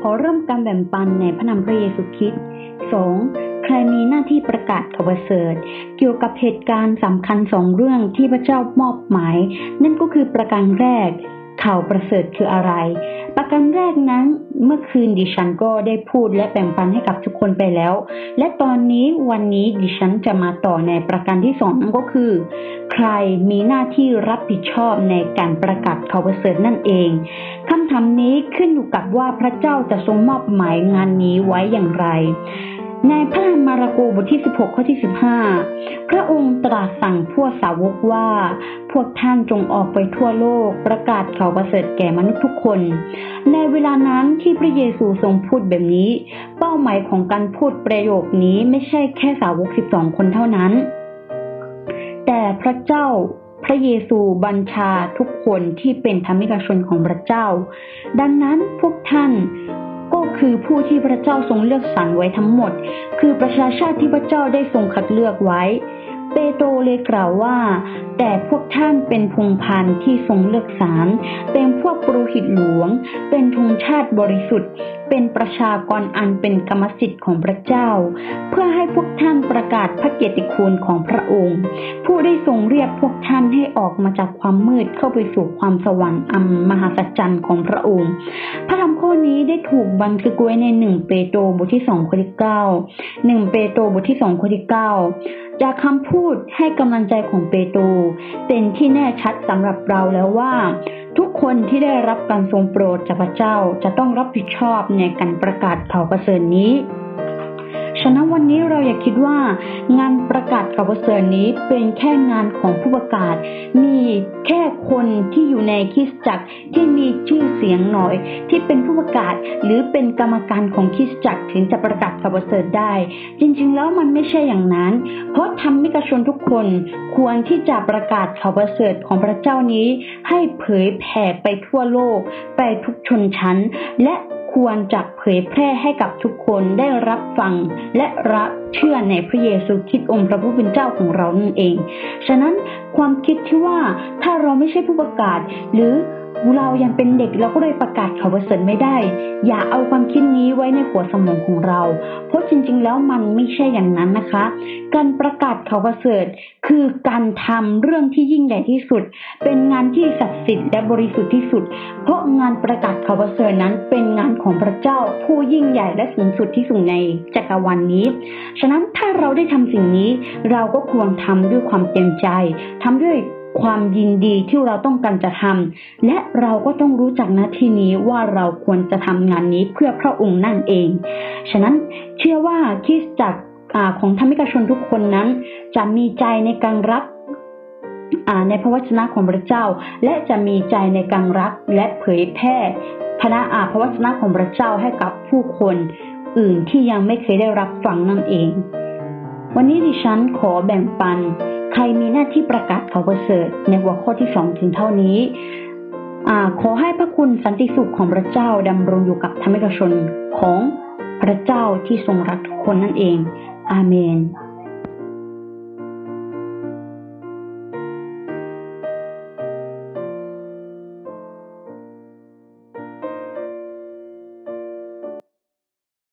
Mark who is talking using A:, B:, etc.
A: ขอเริ่มการแบ่งปันในพระนามพระเยซูคริสต์ 2. ใครมีหน้าที่ประกาศข่าวประเสริฐเกี่ยวกับเหตุการณ์สำคัญสองเรื่องที่พระเจ้ามอบหมาย นั่นก็คือประการแรก ข่าวประเสริฐคืออะไร ประการแรกนั้นเมื่อคืนดิฉันก็ได้พูดและแบ่งปันให้กับทุกคนไปแล้ว และตอนนี้วันนี้ดิฉันจะมาต่อในประการที่สองนั่นก็คือ ใครมีหน้าที่รับผิดชอบในการประกาศข่าวประเสริฐนั่นเอง คำถามนี้ขึ้นอยู่กับว่าพระเจ้าจะทรงมอบหมายงานนี้ไว้อย่างไร ในพระธรรมมาระโกบทที่ 16 ข้อที่ 15 พระองค์ตรัสสั่งพวกสาวกว่า พวกท่านจงออกไปทั่วโลกประกาศข่าวประเสริฐแก่มนุษย์ทุกคน ในเวลานั้นที่พระเยซูทรงพูดแบบนี้ เป้าหมายของการพูดประโยคนี้ไม่ใช่แค่สาวก 12 คนเท่านั้นแต่พระเจ้า พระเยซูบัญชาทุกคนที่เป็นธรรมิกชนของพระเจ้า ดังนั้นพวกท่านก็คือผู้ที่พระเจ้าทรงเลือกสรรไว้ทั้งหมด คือประชาชาติที่พระเจ้าได้ทรงคัดเลือกไว้ เปโตรเลยกล่าวว่า แต่พวกท่านเป็นพงพันธ์ที่ทรงเลือกสรรเป็นพวกปุโรหิตหลวง เป็นธงชาติบริสุทธิ์ เป็นประชากรอันเป็นกรรมสิทธิ์ของพระเจ้า เพื่อให้พวกท่านประกาศพระเกียรติคุณของพระองค์ ผู้ได้ทรงเรียกพวกท่านให้ออกมาจากความมืดเข้าไปสู่ความสว่างอันมหัศจรรย์ของพระองค์ พระธรรมข้อนี้ได้ถูกบันทึกไว้ในหนึ่งเปโตรบทที่สองข้อที่เก้าหนึ่งเปโตรบทที่สองข้อที่เก้า จากคำพูดให้กำลังใจของเปโตรเป็นที่แน่ชัดสำหรับเราแล้วว่า ทุกคนที่ได้รับการทรงโปรดจากพระเจ้าจะต้องรับผิดชอบในการประกาศข่าวประเสริฐนี้ฉะนั้นวันนี้เราอย่าคิดว่างานประกาศข่าวประเสริฐนี้เป็นแค่งานของผู้ประกาศ มีแค่ คนที่อยู่ในคริสตจักรที่มีชื่อเสียงหน่อย ที่เป็นผู้ประกาศหรือเป็นกรรมการของคริสตจักรถึงจะประกาศข่าวประเสริฐได้ จริงๆ แล้วมันไม่ใช่อย่างนั้น เพราะทำมิกชนทุกคนควรที่จะประกาศข่าวประเสริฐของพระเจ้านี้ ให้เผยแผ่ไปทั่วโลก ไปทุกชนชั้น และ ควรจะเผยแพร่ให้กับทุกคนได้รับฟัง และรับเชื่อในพระเยซูคริสต์องค์พระผู้เป็นเจ้าของเรานั่นเอง ฉะนั้นความคิดที่ว่าถ้าเราไม่ใช่ผู้ประกาศ หรือเรายังเป็นเด็กเราก็เลยประกาศข่าวประเสริฐไม่ได้ อย่าเอาความคิดนี้ไว้ในหัวสมองของเรา เพราะ ริง ๆ แล้วมันไม่ใช่อย่างนั้นนะคะ การประกาศข่าวประเสริฐคือการทำเรื่องที่ยิ่งใหญ่ที่สุด เป็นงานที่ศักดิ์สิทธิ์และบริสุทธิ์ที่สุด เพราะงานประกาศข่าวประเสริฐนั้น เป็นงานของพระเจ้าผู้ยิ่งใหญ่และสูงสุดที่สุดในจักรวาลนนี้ ฉะนั้นถ้าเราได้ทำสิ่งนี้ เราก็ควรทำด้วยความเต็มใจทำด้วย ความยินดีที่เราต้องการจะทำและเราก็ต้องรู้จักนาที่นี้ว่าเราควรจะทำงานนี้เพื่อพระองค์นั่นเอง ฉะนั้นเชื่อว่าคริสตจักรของธรรมิกชนทุกคนนั้น จะมีใจในการรับในพระวจนะของพระเจ้า และจะมีใจในการรักและเผยแพร่พระอาพระวจนะของพระเจ้าให้กับผู้คนอื่นที่ยังไม่เคยได้รับฟังนั่นเอง วันนี้ดิฉันขอแบ่งปัน ใครมีหน้าที่ประกาศข่าวประเสริฐในหัวข้อที่สองถึงเท่านี้อขอให้พระคุณสันติสุขของพระเจ้าดำรงอยู่กับธรรมิกชนของพระเจ้าที่ทรงรักทุกคนนั่นเอง อาเมน